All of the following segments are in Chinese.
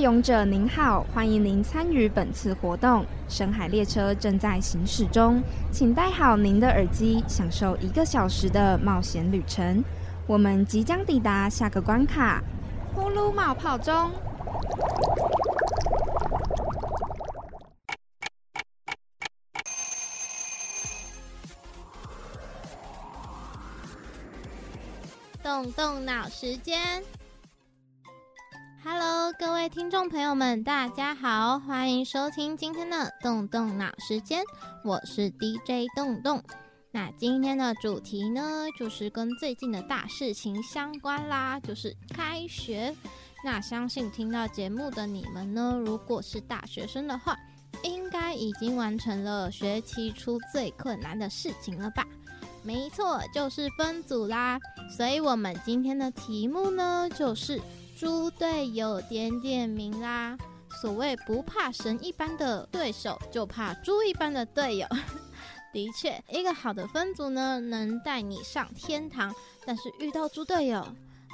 队勇者您好，欢迎您参与本次活动。深海列车正在行驶中，请戴好您的耳机，享受一个小时的冒险旅程。我们即将抵达下个关卡——呼噜冒泡中。动动脑时间各位听众朋友们，大家好，欢迎收听今天的动动脑时间，我是 DJ 动动。那今天的主题呢，就是跟最近的大事情相关啦，就是开学。那相信听到节目的你们呢，如果是大学生的话，应该已经完成了学期初最困难的事情了吧？没错，就是分组啦。所以，我们今天的题目呢，就是猪队友点点名啦。所谓不怕神一般的对手，就怕猪一般的队友。的确，一个好的分组呢，能带你上天堂。但是遇到猪队友，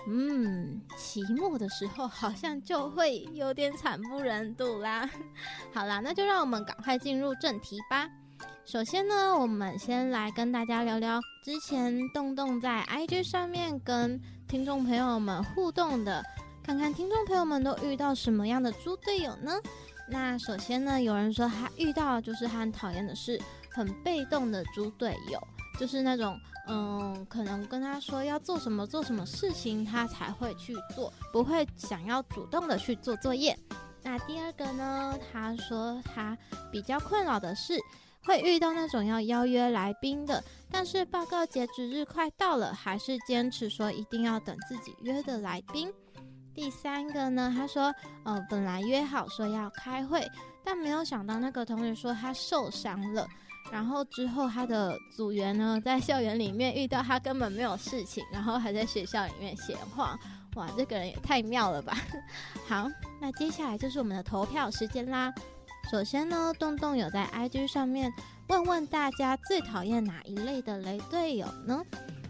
嗯，期末的时候好像就会有点惨不忍睹啦。好啦，那就让我们赶快进入正题吧。首先呢，我们先来跟大家聊聊之前洞洞在 IG 上面跟听众朋友们互动的，看看听众朋友们都遇到什么样的猪队友呢？那首先呢，有人说他遇到就是很讨厌的是很被动的猪队友，就是那种嗯，可能跟他说要做什么做什么事情，他才会去做，不会想要主动的去做作业。那第二个呢，他说他比较困扰的是。会遇到那种要邀约来宾的，但是报告截止日快到了，还是坚持说一定要等自己约的来宾。第三个呢，他说，呃，本来约好说要开会，但没有想到那个同学说他受伤了，然后之后他的组员呢在校园里面遇到他根本没有事情，然后还在学校里面闲晃，哇，这个人也太妙了吧！好，那接下来就是我们的投票时间啦。首先呢，洞洞有在 IG 上面问问大家最讨厌哪一类的雷队友呢？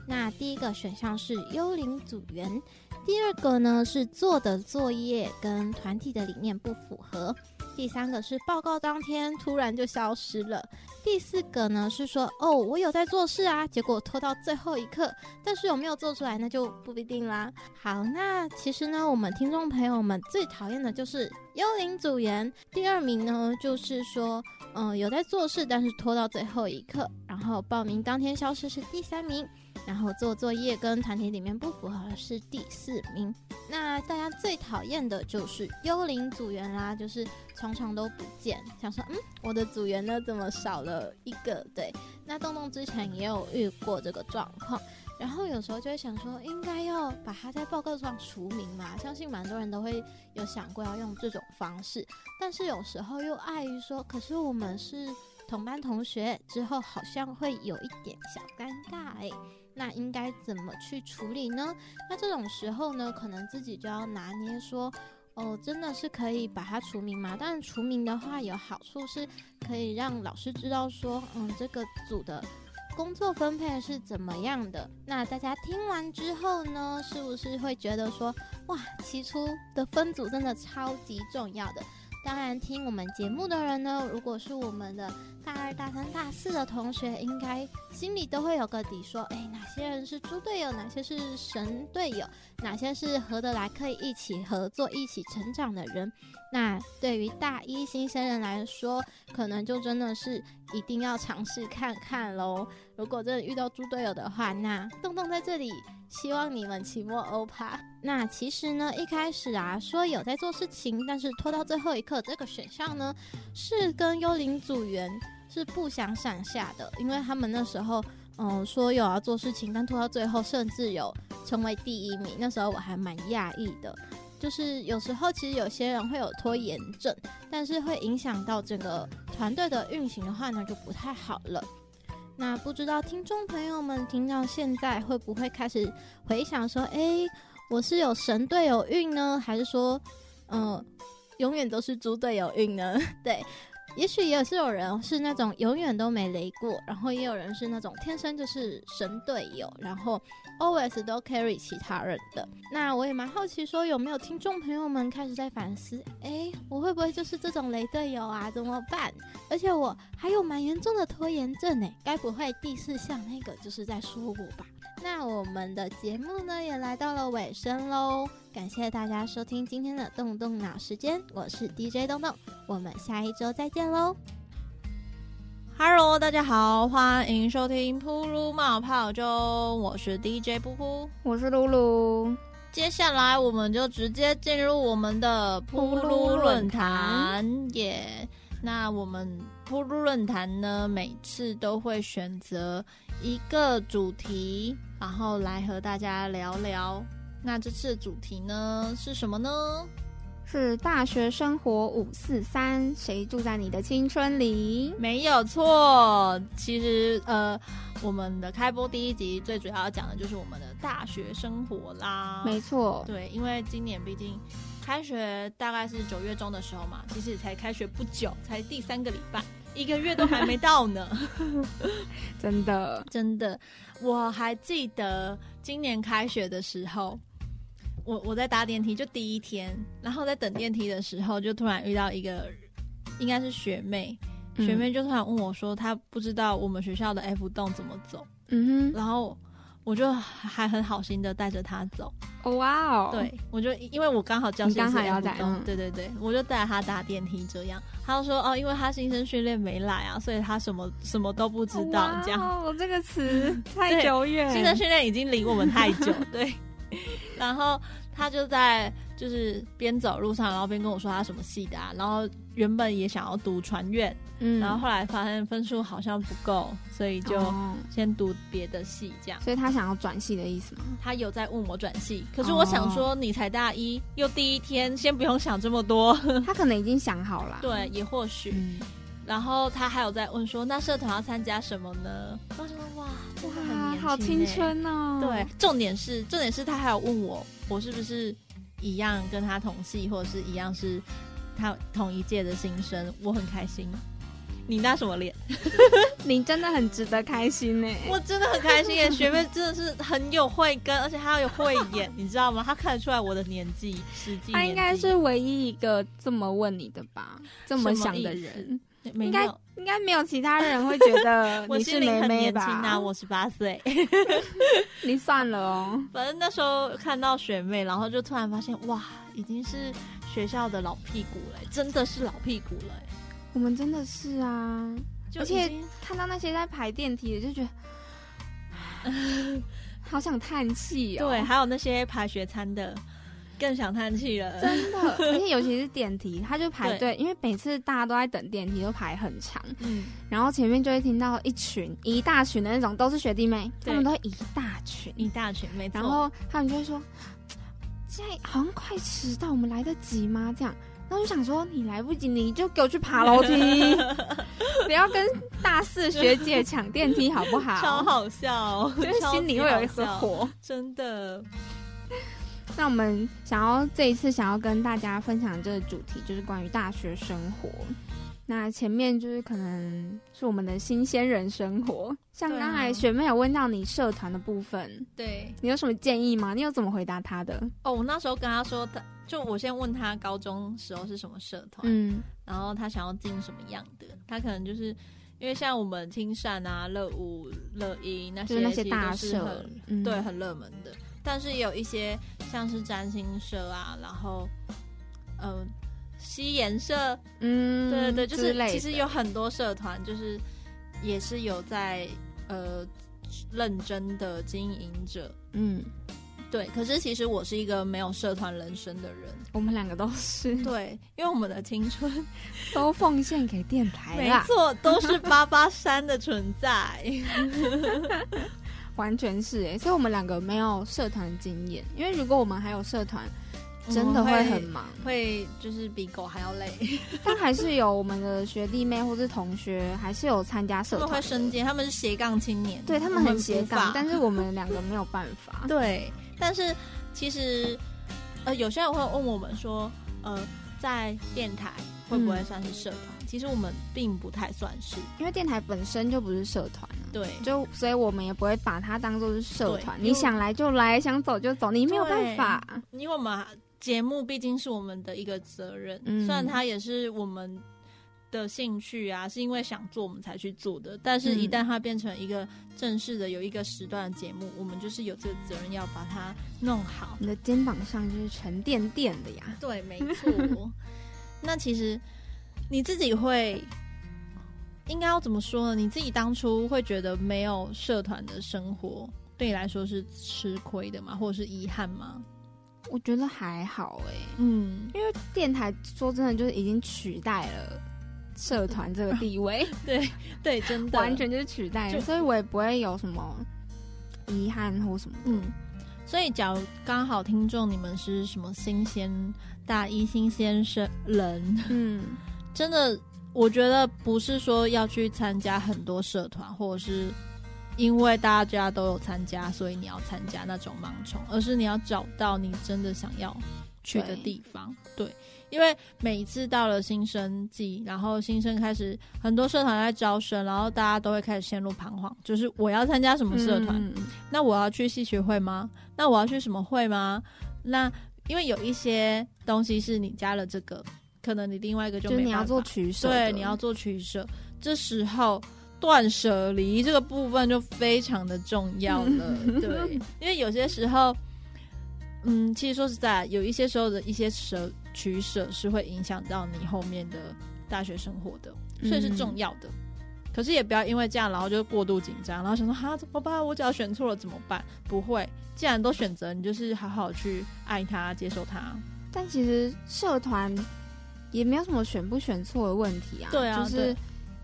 那第一个选项是幽灵组员，第二个呢是做的作业跟团体的理念不符合。第三个是报告当天突然就消失了，第四个呢是说哦我有在做事啊，结果拖到最后一刻，但是有没有做出来那就不一定啦。好，那其实呢我们听众朋友们最讨厌的就是幽灵组员，第二名呢就是说嗯有在做事，但是拖到最后一刻，然后报名当天消失是第三名。然后做作业跟团体里面不符合是第四名。那大家最讨厌的就是幽灵组员啦，就是常常都不见，想说嗯，我的组员呢怎么少了一个？对，那洞洞之前也有遇过这个状况，然后有时候就会想说，应该要把他在报告上除名嘛，相信蛮多人都会有想过要用这种方式，但是有时候又碍于说，可是我们是同班同学，之后好像会有一点小尴尬哎。那应该怎么去处理呢？那这种时候呢，可能自己就要拿捏说，哦，真的是可以把它除名吗？但除名的话，有好处是可以让老师知道说，嗯，这个组的工作分配是怎么样的。那大家听完之后呢，是不是会觉得说，哇，起初的分组真的超级重要的？当然，听我们节目的人呢，如果是我们的大二、大三、大四的同学，应该心里都会有个底，说，哎，些人是猪队友，哪些是神队友，哪些是合得来可以一起合作、一起成长的人。那对于大一新生人来说，可能就真的是一定要尝试看看喽。如果真的遇到猪队友的话，那洞洞在这里。希望你们期末欧趴。那其实呢，一开始啊说有在做事情，但是拖到最后一刻，这个选项呢是跟幽灵组员是不相上下的，因为他们那时候嗯说有要做事情，但拖到最后甚至有成为第一名。那时候我还蛮讶异的，就是有时候其实有些人会有拖延症，但是会影响到整个团队的运行的话呢，就不太好了。那不知道听众朋友们听到现在会不会开始回想说，哎，我是有神队友运呢，还是说，嗯，永远都是猪队友运呢？对，也许也是有人是那种永远都没雷过，然后也有人是那种天生就是神队友，然后 always 都 carry 其他人的。那我也蛮好奇，说有没有听众朋友们开始在反思，哎，我会不会就是这种雷队友啊？怎么办？而且我还有蛮严重的拖延症呢，该不会第四项那个就是在说我吧？那我们的节目呢也来到了尾声喽，感谢大家收听今天的动动脑时间，我是 DJ 动动，我们下一周再见喽。Hello，大家好，欢迎收听噗噜冒泡中，我是 DJ 噗噗，我是露露。接下来我们就直接进入我们的噗噜论坛耶。那我们噗噜论坛呢，每次都会选择一个主题。然后来和大家聊聊，那这次的主题呢是什么呢？是大学生活五四三，谁住在你的青春里？没有错，其实呃，我们的开播第一集最主要讲的就是我们的大学生活啦。没错，对，因为今年毕竟开学大概是九月中的时候嘛，其实才开学不久，才第三个礼拜。一个月都还没到呢，真 的真的，我还记得今年开学的时候，我我在搭电梯就第一天，然后在等电梯的时候，就突然遇到一个应该是学妹，学妹就突然问我说，她不知道我们学校的 F 栋怎么走，嗯哼，然后。我就还很好心的带着她走，哇哦！对，我就因为我刚好教刚好要在，对对对，我就带他搭电梯这样。他就说哦，因为他新生训练没来啊，所以他什么什么都不知道。这样哦，这个词太久远，新生训练已经离我们太久。对，然后他就在就是边走路上，然后边跟我说他什么系的啊，然后原本也想要读传院。嗯，然后后来发现分数好像不够，所以就先读别的系这样。所以他想要转系的意思吗？他有在问我转系，可是我想说你才大一，又第一天，先不用想这么多。他可能已经想好了。对，也或许。然后他还有在问说，那社团要参加什么呢？我说哇，哇，好青春哦。对，重点是重点是他还有问我，我是不是一样跟他同系，或者是一样是他同一届的新生？我很开心。你那什么脸？你真的很值得开心呢！我真的很开心耶，学妹真的是很有慧根，而且她有慧眼，你知道吗？她看得出来我的年纪，实际。她应该是唯一一个这么问你的吧？这么想的人，应该应该没有其他人会觉得你是妹妹吧？啊，我十八岁，你算了哦。反正那时候看到学妹，然后就突然发现，哇，已经是学校的老屁股了，真的是老屁股了。我们真的是啊，而且看到那些在排电梯的，就觉得 好想叹气哦。对，还有那些排学餐的，更想叹气了。真的，而且尤其是电梯，他就排队，因为每次大家都在等电梯，都排很长。嗯，然后前面就会听到一群一大群的那种，都是学弟妹，他们都一大群一大群，没错。然后他们就会说：“现在好像快迟到，我们来得及吗？”这样。然后就想说，你来不及，你就给我去爬楼梯，不要跟大四学姐抢电梯，好不好？超好笑，就是心里会有一颗火，真的。那我们想要这一次想要跟大家分享这个主题，就是关于大学生活。那前面就是可能是我们的新鲜人生活，像刚才学妹有问到你社团的部分，对你有什么建议吗？你有怎么回答他的？哦，我那时候跟他说，他就我先问他高中时候是什么社团，嗯，然后他想要进什么样的，他可能就是因为像我们青善啊、乐舞、乐音那些那些大社，对，很热门的，但是也有一些像是占星社啊，然后嗯。西颜社，嗯，对对对，就是其实有很多社团，就是也是有在呃认真的经营者，嗯，对。可是其实我是一个没有社团人生的人，我们两个都是，对，因为我们的青春。都奉献给电台，没错，都是八八三的存在，完全是哎，所以我们两个没有社团经验，因为如果我们还有社团。真的会很忙，会就是比狗还要累。但还是有我们的学弟妹或是同学，还是有参加社团，会升阶。他们是斜杠青年，对他们很斜杠，但是我们两个没有办法。对，但是其实呃，有些人会问我们说，呃，在电台会不会算是社团？其实我们并不太算是，因为电台本身就不是社团啊。对，就所以我们也不会把它当做是社团。你想来就来，想走就走，你没有办法。因为我们节目毕竟是我们的一个责任，虽然它也是我们的兴趣啊，是因为想做我们才去做的。但是，一旦它变成一个正式的有一个时段的节目，我们就是有这个责任要把它弄好。你的肩膀上就是沉甸甸的呀。对，没错。那其实你自己会应该要怎么说呢？你自己当初会觉得没有社团的生活对你来说是吃亏的吗？或者是遗憾吗？我觉得还好哎，嗯，因为电台说真的就是已经取代了社团这个地位，对对，真的。完全就是取代了，所以我也不会有什么遗憾或什么。嗯，所以假如刚好听众你们是什么新鲜大一新鲜生人，嗯，真的，我觉得不是说要去参加很多社团，或者是。因为大家都有参加，所以你要参加那种盲从，而是你要找到你真的想要去的地方。对，因为每一次到了新生季，然后新生开始很多社团在招生，然后大家都会开始陷入彷徨，就是我要参加什么社团？那我要去戏学会吗？那我要去什么会吗？那因为有一些东西是你加了这个，可能你另外一个就没你要做取舍，对，你要做取舍，这时候。断舍离这个部分就非常的重要了，对，因为有些时候，嗯，其实说实在，有一些时候的一些舍取舍是会影响到你后面的大学生活的，所以是重要的。可是也不要因为这样，然后就过度紧张，然后想说哈怎么办？我只要选错了怎么办？不会，既然都选择，你就是好好去爱他，接受他。但其实社团也没有什么选不选错的问题啊，对啊，就是。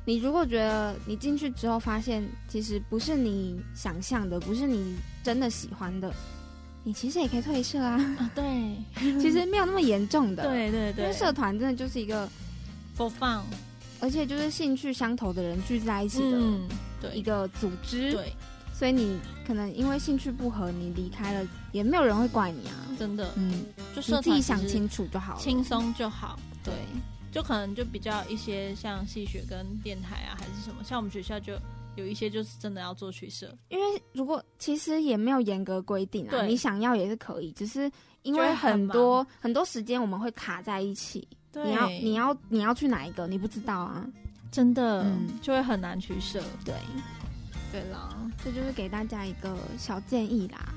你如果觉得你进去之后发现其实不是你想象的，不是你真的喜欢的，你其实也可以退社啊。对，其实没有那么严重的。对对对，因为社团真的就是一个 for fun，而且就是兴趣相投的人聚在一起的嗯一个组织。对，所以你可能因为兴趣不合，你离开了，也没有人会怪你啊。真的，嗯，就你自己想清楚就好了，轻松就好。对。就可能就比较一些像戏学跟电台啊，还是什么，像我们学校就有一些就是真的要做取舍，因为如果其实也没有严格规定啊，你想要也是可以，只是因为很多很多时间我们会卡在一起，你要你要你要去哪一个，你不知道啊，真的就会很难取舍，对。对啦，这就是给大家一个小建议啦，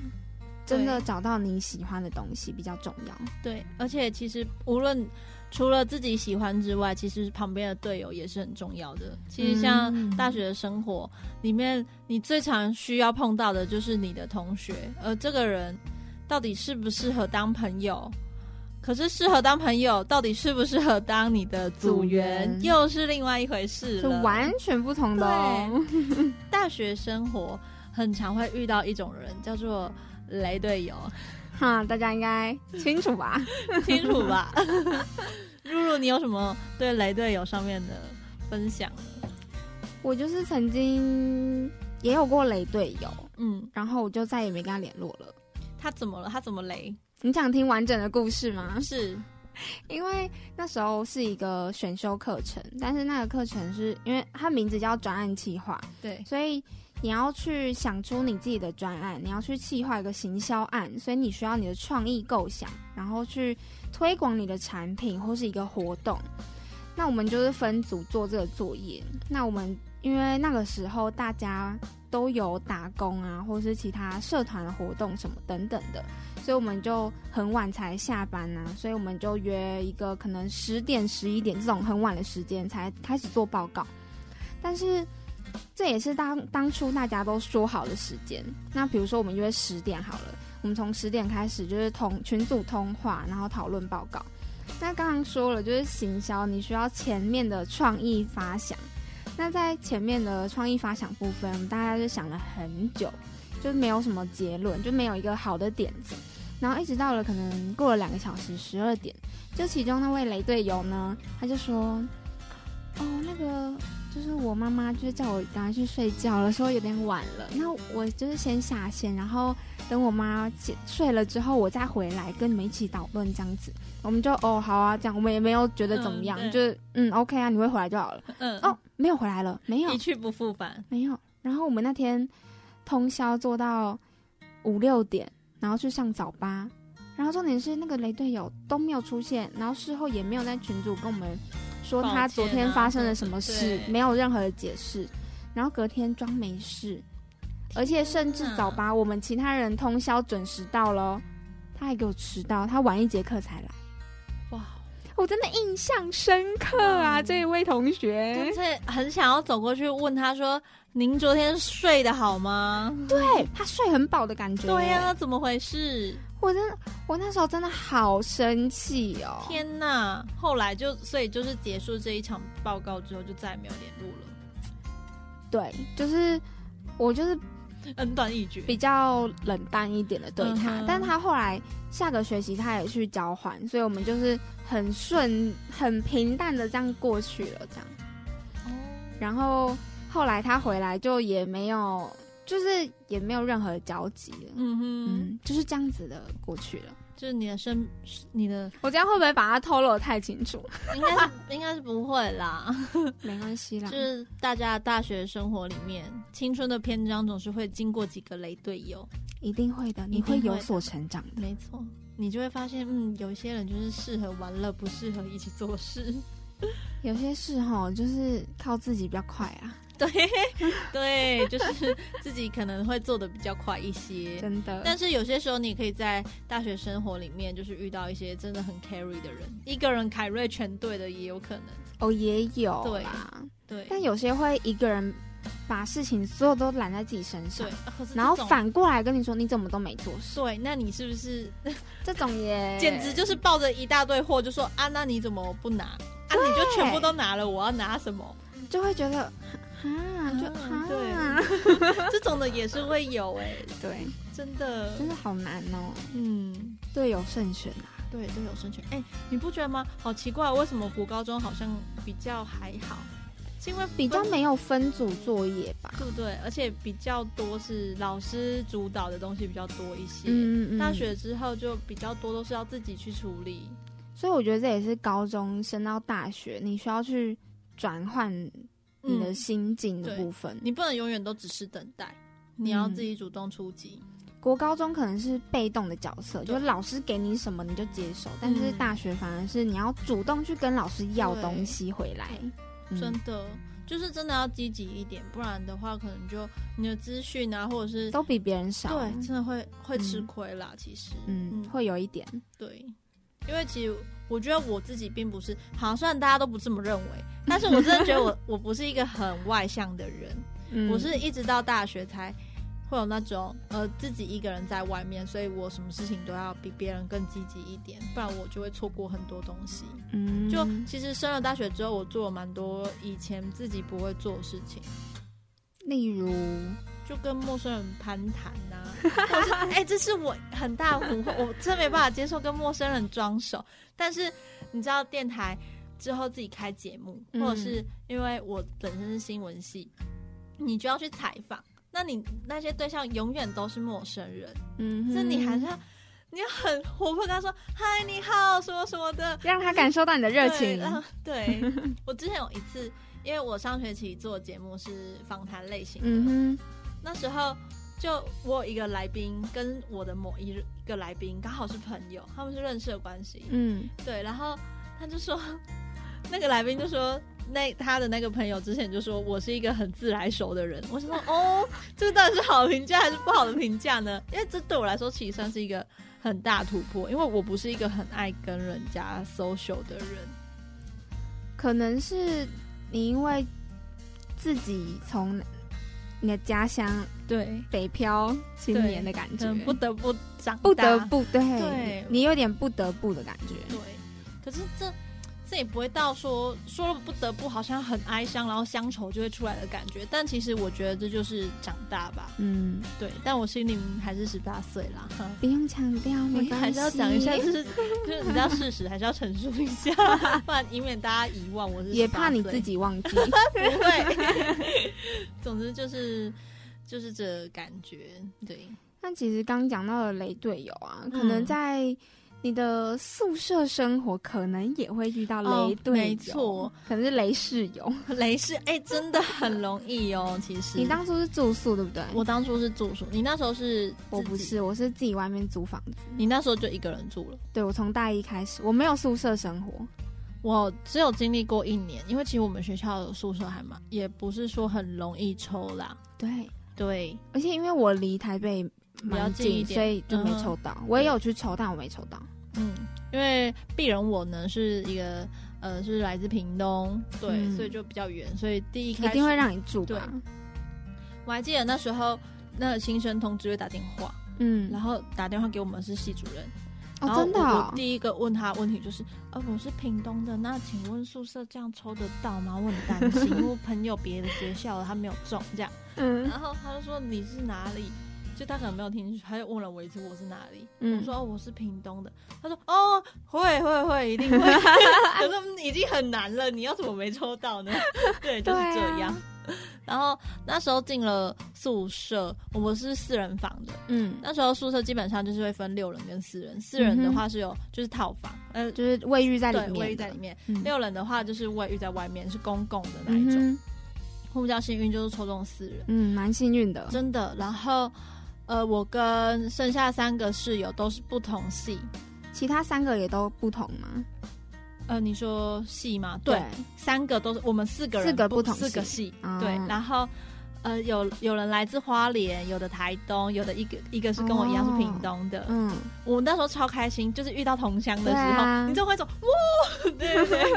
真的找到你喜欢的东西比较重要，对，而且其实无论。除了自己喜欢之外，其实旁边的队友也是很重要的。其实像大学的生活里面，你最常需要碰到的就是你的同学，而这个人到底适不适合当朋友？可是适合当朋友，到底适不适合当你的组员，又是另外一回事了，完全不同的。大学生活很常会遇到一种人，叫做雷队友。哈，大家应该清楚吧？清楚吧？露露，你有什么对雷队友上面的分享？我就是曾经也有过雷队友，嗯，然后我就再也没跟他联络了。他怎么了？他怎么雷？你想听完整的故事吗？是因为那时候是一个选修课程，但是那个课程是因为它名字叫专案计划，对，所以。你要去想出你自己的专案，你要去企划一个行销案，所以你需要你的创意构想，然后去推广你的产品或是一个活动。那我们就是分组做这个作业。那我们因为那个时候大家都有打工啊，或是其他社团活动什么等等的，所以我们就很晚才下班啊，所以我们就约一个可能十点、十一点这种很晚的时间才开始做报告，但是。这也是当当初大家都说好的时间。那比如说，我们约十点好了，我们从十点开始就是通群组通话，然后讨论报告。那刚刚说了，就是行销，你需要前面的创意发想。那在前面的创意发想部分，大家就想了很久，就没有什么结论，就没有一个好的点子。然后一直到了可能过了两个小时，十二点，就其中那位雷队友呢，他就说：“哦，那个。”就是我妈妈就是叫我赶快去睡觉了，说有点晚了。那我就是先下线，然后等我妈睡了之后，我再回来跟你们一起讨论这样子。我们就哦好啊，这样我们也没有觉得怎么样，就是嗯 OK 啊，你会回来就好了。嗯哦，没有回来了，没有一去不复返，没有。然后我们那天通宵做到五六点，然后去上早八。然后重点是那个雷队友都没有出现，然后事后也没有在群组跟我们说他昨天发生了什么事，没有任何的解释。然后隔天装没事，而且甚至早八我们其他人通宵准时到了，他还给我迟到，他晚一节课才来。哇，我真的印象深刻啊！这一位同学，就是很想要走过去问他说：“您昨天睡得好吗？”对他睡很饱的感觉。对呀，怎么回事？我真的，我那时候真的好生气哦！天哪！后来就，所以就是结束这一场报告之后，就再也没有联络了。对，就是我就是恩断义绝，比较冷淡一点的对他。但是他后来下个学期他也去交换，所以我们就是很顺、很平淡的这样过去了，这样。哦。然后后来他回来就也没有。就是也没有任何交集了，嗯哼，就是这样子的过去了。就是你的生，你的，我这样会不会把它透露的太清楚？应该是应该是不会啦，没关系啦。就是大家大学生活里面，青春的篇章总是会经过几个雷队友，一定会的，你会有所成长的。没错，你就会发现，嗯，有些人就是适合玩乐，不适合一起做事。有些事哈，就是靠自己比较快啊。对对，就是自己可能会做的比较快一些，真的。但是有些时候，你可以在大学生活里面，就是遇到一些真的很 carry 的人，一个人凯瑞全队的也有可能。哦，也有。对啊，对。但有些会一个人把事情所有都揽在自己身上，对。然后反过来跟你说，你怎么都没做事？对，那你是不是 这种也 简直就是抱着一大堆货，就说啊，那你怎么不拿？啊，你就全部都拿了，我要拿什么？就会觉得。啊，就对，这种的也是会有哎，对，真的，真的好难哦。嗯，队友慎选啊，对，队友慎选。哎，你不觉得吗？好奇怪，为什么国高中好像比较还好？是因为比较没有分组作业吧？对不对？而且比较多是老师主导的东西比较多一些。嗯嗯。大学之后就比较多都是要自己去处理，所以我觉得这也是高中升到大学你需要去转换。你的心境的部分，你不能永远都只是等待，你要自己主动出击。国高中可能是被动的角色，就是老师给你什么你就接受，但是大学反而是你要主动去跟老师要东西回来。真的，就是真的要积极一点，不然的话，可能就你的资讯啊，或者是都比别人少，对，真的会会吃亏啦。其实，嗯，会有一点，对，因为其实。我觉得我自己并不是，好像，虽然大家都不这么认为，但是我真的觉得我 我不是一个很外向的人，我是一直到大学才会有那种呃自己一个人在外面，所以我什么事情都要比别人更积极一点，不然我就会错过很多东西。嗯，就其实升了大学之后，我做了蛮多以前自己不会做的事情，例如。就跟陌生人攀谈呐，我说哎，这是我很大的惑，我真没办法接受跟陌生人装熟。但是你知道，电台之后自己开节目，或者是因为我本身是新闻系，你就要去采访，那你那些对象永远都是陌生人，嗯，所以你还是要你要很活泼，跟他说嗨，你好，什么什么的，让他感受到你的热情。对，我之前有一次，因为我上学期做节目是访谈类型的。那时候就我有一个来宾跟我的某一个来宾刚好是朋友，他们是认识的关系。嗯，对。然后他就说，那个来宾就说，那他的那个朋友之前就说我是一个很自来熟的人。我想说 哦，这个到底是好的评价还是不好的评价呢？因为这对我来说其实算是一个很大突破，因为我不是一个很爱跟人家 social 的人。可能是你因为自己从。你的家乡，对北漂青年的感觉，不得不长，不得不对，你有点不得不的感觉。对，可是这这也不会到说说了不得不好像很哀伤，然后乡愁就会出来的感觉。但其实我觉得这就是长大吧。嗯，对。但我心里还是十八岁啦。不用强调，没关系。还是要讲一下，就 是就是你知道事实，还是要陈述一下，不然以免大家遗忘。我是也怕你自己忘记。不会。总之就是就是这感觉。对。但其实刚讲到的雷队友啊，可能在。你的宿舍生活可能也会遇到雷队友，没错，可能是雷室友，雷室哎，真的很容易哦。其实你当初是住宿对不对？我当初是住宿，你那时候是？我不是，我是自己外面租房子。你那时候就一个人住了？对，我从大一开始，我没有宿舍生活，我只有经历过一年，因为其实我们学校的宿舍还蛮，也不是说很容易抽啦。对对，而且因为我离台北比较近，所以就没抽到。我也有去抽，但我没抽到。嗯，因为鄙人我呢是一个呃是来自屏东，对，所以就比较远，所以第一一定会让你住。对，我还记得那时候那个新生通知会打电话，嗯，然后打电话给我们是系主任，哦，真的，我第一个问他问题就是，呃，我是屏东的，那请问宿舍这样抽得到吗？我很担心，因为朋友别的学校他没有中这样，嗯，然后他就说你是哪里？就他可能没有听进去，他就问了我一次我是哪里，我说我是屏东的，他说哦会会会一定会，可是已经很难了，你要怎么没抽到呢？对，就是这样。然后那时候进了宿舍，我们是四人房的，嗯，那时候宿舍基本上就是会分六人跟四人，四人的话是有就是套房，呃，就是卫浴在里面，卫浴在里面，六人的话就是卫浴在外面，是公共的那一种。我比较幸运，就是抽中四人，嗯，蛮幸运的，真的。然后。呃，我跟剩下三个室友都是不同系，其他三个也都不同吗？呃，你说系吗？对，三个都是我们四个人，四个不同四个系。对，然后呃，有有人来自花莲，有的台东，有的一个一个是跟我一样是屏东的。嗯，我那时候超开心，就是遇到同乡的时候，你就会说哇，对对。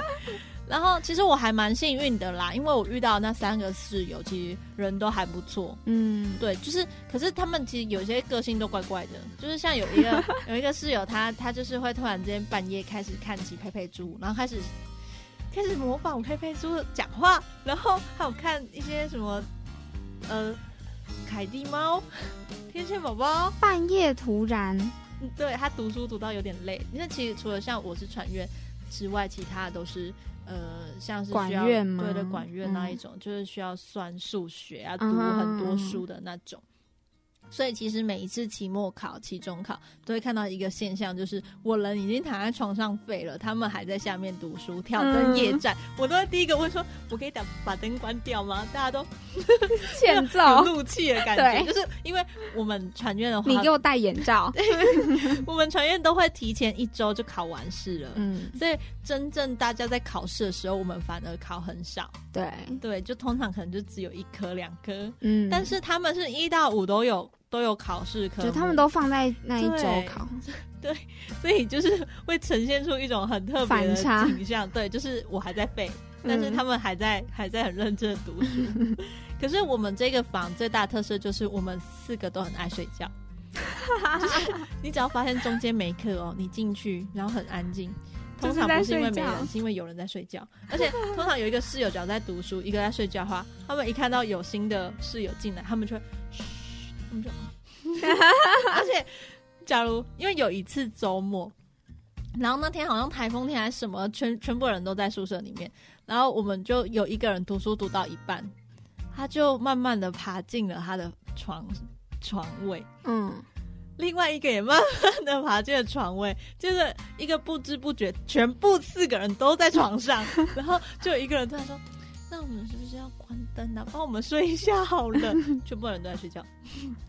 然后其实我还蛮幸运的啦，因为我遇到那三个室友，其实人都还不错。嗯，对，就是，可是他们其实有些个性都怪怪的，就是像有一个 有一个室友，他他就是会突然之间半夜开始看起佩佩猪，然后开始开始模仿佩佩猪讲话，然后还有看一些什么呃凯蒂猫、天线宝宝，半夜突然，对他读书读到有点累，因为其实除了像我是传院之外，其他的都是。呃，像是管院吗？对的，管院那一种，就是需要算数学啊，读很多书的那种。所以其实每一次期末考、期中考都会看到一个现象，就是我人已经躺在床上废了，他们还在下面读书、挑灯夜战。我都会第一个问说：“我可以打把灯关掉吗？”大家都 欠揍、怒气的感觉，就是因为我们传院的话，你给我戴眼罩。我们传院都会提前一周就考完试了，嗯，所以真正大家在考试的时候，我们反而考很少。对对，就通常可能就只有一科两科，嗯，但是他们是一到五都有。都有考试，就他们都放在那一周考，对，所以就是会呈现出一种很特别的景象，对，就是我还在背，但是他们还在还在很认真的读书。可是我们这个房最大特色就是我们四个都很爱睡觉，就是你只要发现中间没课哦，你进去然后很安静，通常不是因为没人，是因为有人在睡觉，而且通常有一个室友只要在读书，一个在睡觉的话，他们一看到有新的室友进来，他们就会。我们就，而且，假如因为有一次周末，然后那天好像台风天还是什么，全全部人都在宿舍里面，然后我们就有一个人读书读到一半，他就慢慢的爬进了他的床床位，嗯，另外一个也慢慢的爬进了床位，就是一个不知不觉，全部四个人都在床上，然后就有一个人突然说。那我们是要关灯啊？帮我们睡一下好了，全部人都在睡觉，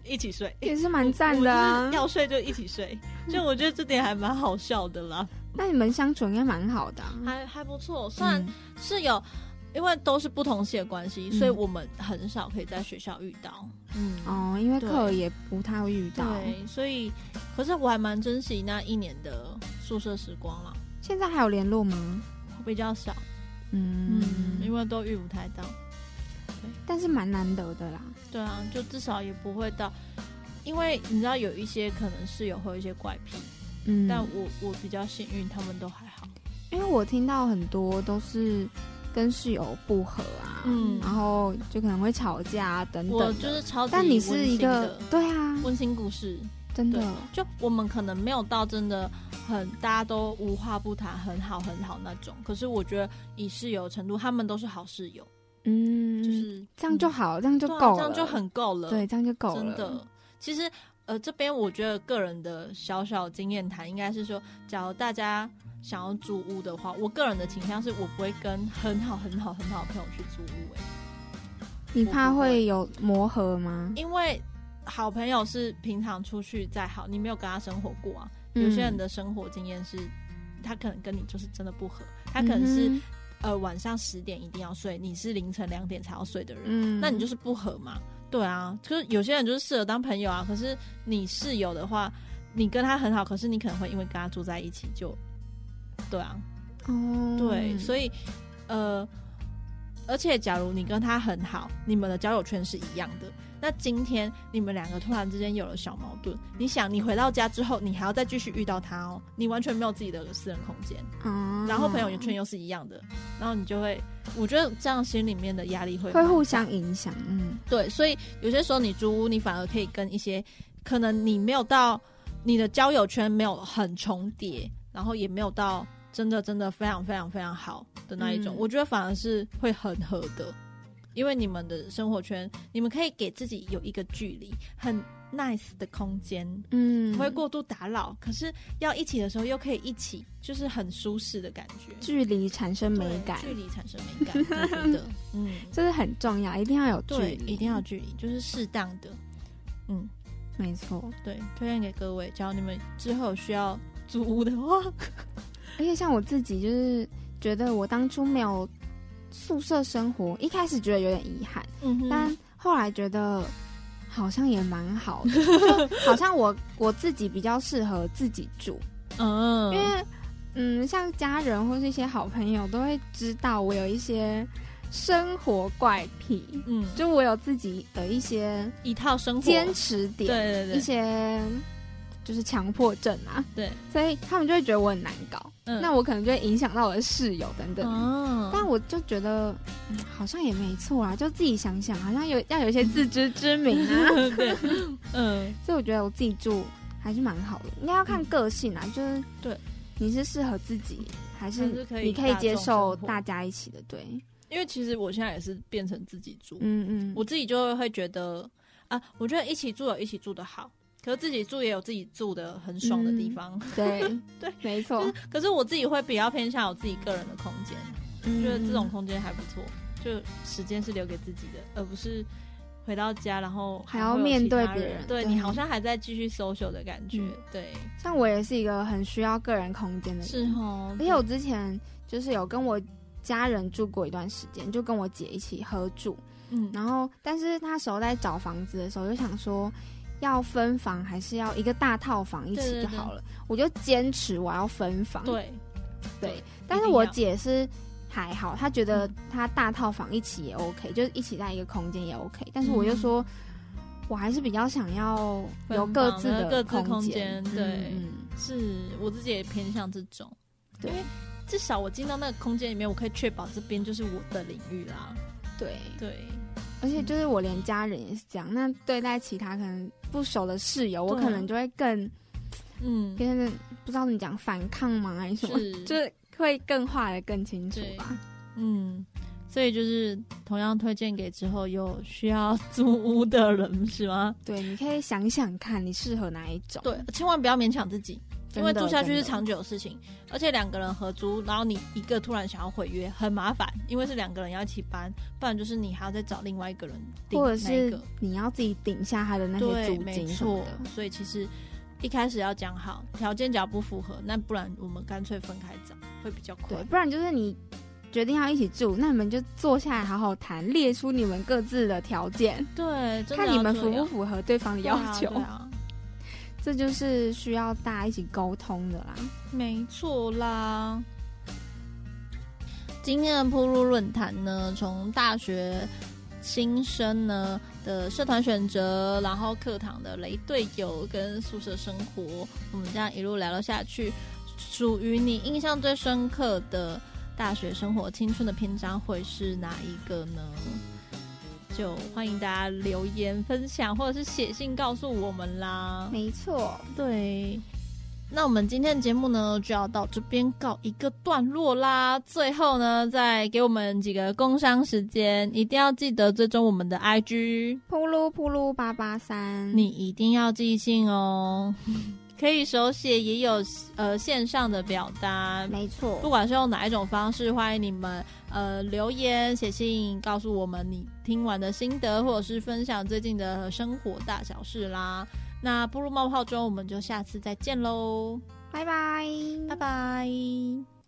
一起睡也是蛮赞的啊！要睡就一起睡，就我觉得这点还蛮好笑的啦。那你们相处应该蛮好的，还还不错。虽然是有，因为都是不同系的关系，所以我们很少可以在学校遇到。嗯哦，因为课也不太会遇到，对，所以可是我还蛮珍惜那一年的宿舍时光啦。现在还有联络吗？比较少。嗯，因为都遇不太到，对，但是蛮难得的啦。对啊，就至少也不会到，因为你知道有一些可能室友会有一些怪癖，嗯，但我我比较幸运，他们都还好。因为我听到很多都是跟室友不和啊，嗯，然后就可能会吵架等等。我就是超级，但你是一个对啊，温馨故事，真的。就我们可能没有到真的很大家都无话不谈，很好很好那种。可是我觉得以室友程度，他们都是好室友，嗯，就是这样就好，这样就够了，这样就很够了。对，这样就够了。真的，其实呃，这边我觉得个人的小小经验谈，应该是说，假如大家。想要租屋的话，我个人的倾向是我不会跟很好很好很好的朋友去租屋。哎，你怕会有磨合吗？因为好朋友是平常出去再好，你没有跟他生活过啊。有些人的生活经验是，他可能跟你就是真的不合。他可能是呃晚上十点一定要睡，你是凌晨两点才要睡的人，嗯，那你就是不合嘛。对啊，就是有些人就是适合当朋友啊。可是你室友的话，你跟他很好，可是你可能会因为跟他住在一起就。对啊，哦，对，所以，呃，而且假如你跟他很好，你们的交友圈是一样的，那今天你们两个突然之间有了小矛盾，你想，你回到家之后，你还要再继续遇到他哦，你完全没有自己的私人空间，嗯，然后朋友圈又是一样的，然后你就会，我觉得这样心里面的压力会会互相影响，嗯，对，所以有些时候你租屋，你反而可以跟一些可能你没有到你的交友圈没有很重叠，然后也没有到。真的真的非常非常非常好的那一种，我觉得反而是会很合的，因为你们的生活圈，你们可以给自己有一个距离，很 nice 的空间，嗯，不会过度打扰。可是要一起的时候又可以一起，就是很舒适的感觉。距离产生美感，距离产生美感，我觉得，嗯，这是很重要，一定要有距离，一定要距离，就是适当的，嗯，没错，对，推荐给各位，只要你们之后需要租屋的话。而且像我自己，就是觉得我当初没有宿舍生活，一开始觉得有点遗憾，但后来觉得好像也蛮好的，就 好像我我自己比较适合自己住，嗯，因为嗯，像家人或是一些好朋友都会知道我有一些生活怪癖，嗯，就我有自己的一些一套生活坚持点，对对对，一些。就是强迫症啊，对，所以他们就会觉得我很难搞，那我可能就会影响到我的室友等等。哦，但我就觉得好像也没错啊，就自己想想，好像有要有一些自知之明啊。对，嗯，所以我觉得我自己住还是蛮好的，应该要看个性啊，就是对，你是适合自己，还是你可以接受大家一起的？对，因为其实我现在也是变成自己住，嗯嗯，我自己就会觉得啊，我觉得一起住有一起住的好。可是自己住也有自己住的很爽的地方，对 对，没错。可是我自己会比较偏向有自己个人的空间，觉得这种空间还不错，就时间是留给自己的，而不是回到家然后还要面对别人，对你好像还在继续 social 的感觉。对，像我也是一个很需要个人空间的人，是哦。而且我之前就是有跟我家人住过一段时间，就跟我姐一起合住，嗯，然后但是那时候在找房子的时候，就想说。要分房还是要一个大套房一起就好了？我就坚持我要分房。对，对。但是我姐是还好，她觉得她大套房一起也 OK，就是一起在一个空间也 OK。但是我就说，我还是比较想要有各自的各自空间。对，是我自己也偏向这种，因为至少我进到那个空间里面，我可以确保这边就是我的领域啦。对对。而且就是我连家人也是这样，那对待其他可能不熟的室友，我可能就会更，嗯，跟不知道你讲反抗吗还是什么，就是会更画的更清楚吧。嗯，所以就是同样推荐给之后有需要租屋的人是吗？对，你可以想想看你适合哪一种，对，千万不要勉强自己。因为住下去是长久的事情，而且两个人合租，然后你一个突然想要毁约，很麻烦。因为是两个人要一起搬，不然就是你还要再找另外一个人，或者是你要自己顶下他的那些租金。没错，所以其实一开始要讲好，条件只要不符合，那不然我们干脆分开找，会比较快。不然就是你决定要一起住，那你们就坐下来好好谈，列出你们各自的条件，对，看你们符不符合对方的要求。这就是需要大家一起沟通的啦，没错啦。今天的铺路论坛呢，从大学新生呢的社团选择，然后课堂的雷队友跟宿舍生活，我们这样一路聊了下去。属于你印象最深刻的大学生活、青春的篇章会是哪一个呢？就欢迎大家留言分享，或者是写信告诉我们啦。没错，对。那我们今天的节目呢，就要到这边告一个段落啦。最后呢，再给我们几个工商时间，一定要记得追踪我们的 IG，噗噜噗噜八八三。你一定要记性哦，可以手写，也有呃线上的表达。没错，不管是用哪一种方式，欢迎你们呃留言写信告诉我们你听完的心得，或者是分享最近的生活大小事啦。那步入冒泡中，我们就下次再见喽，拜拜，拜拜。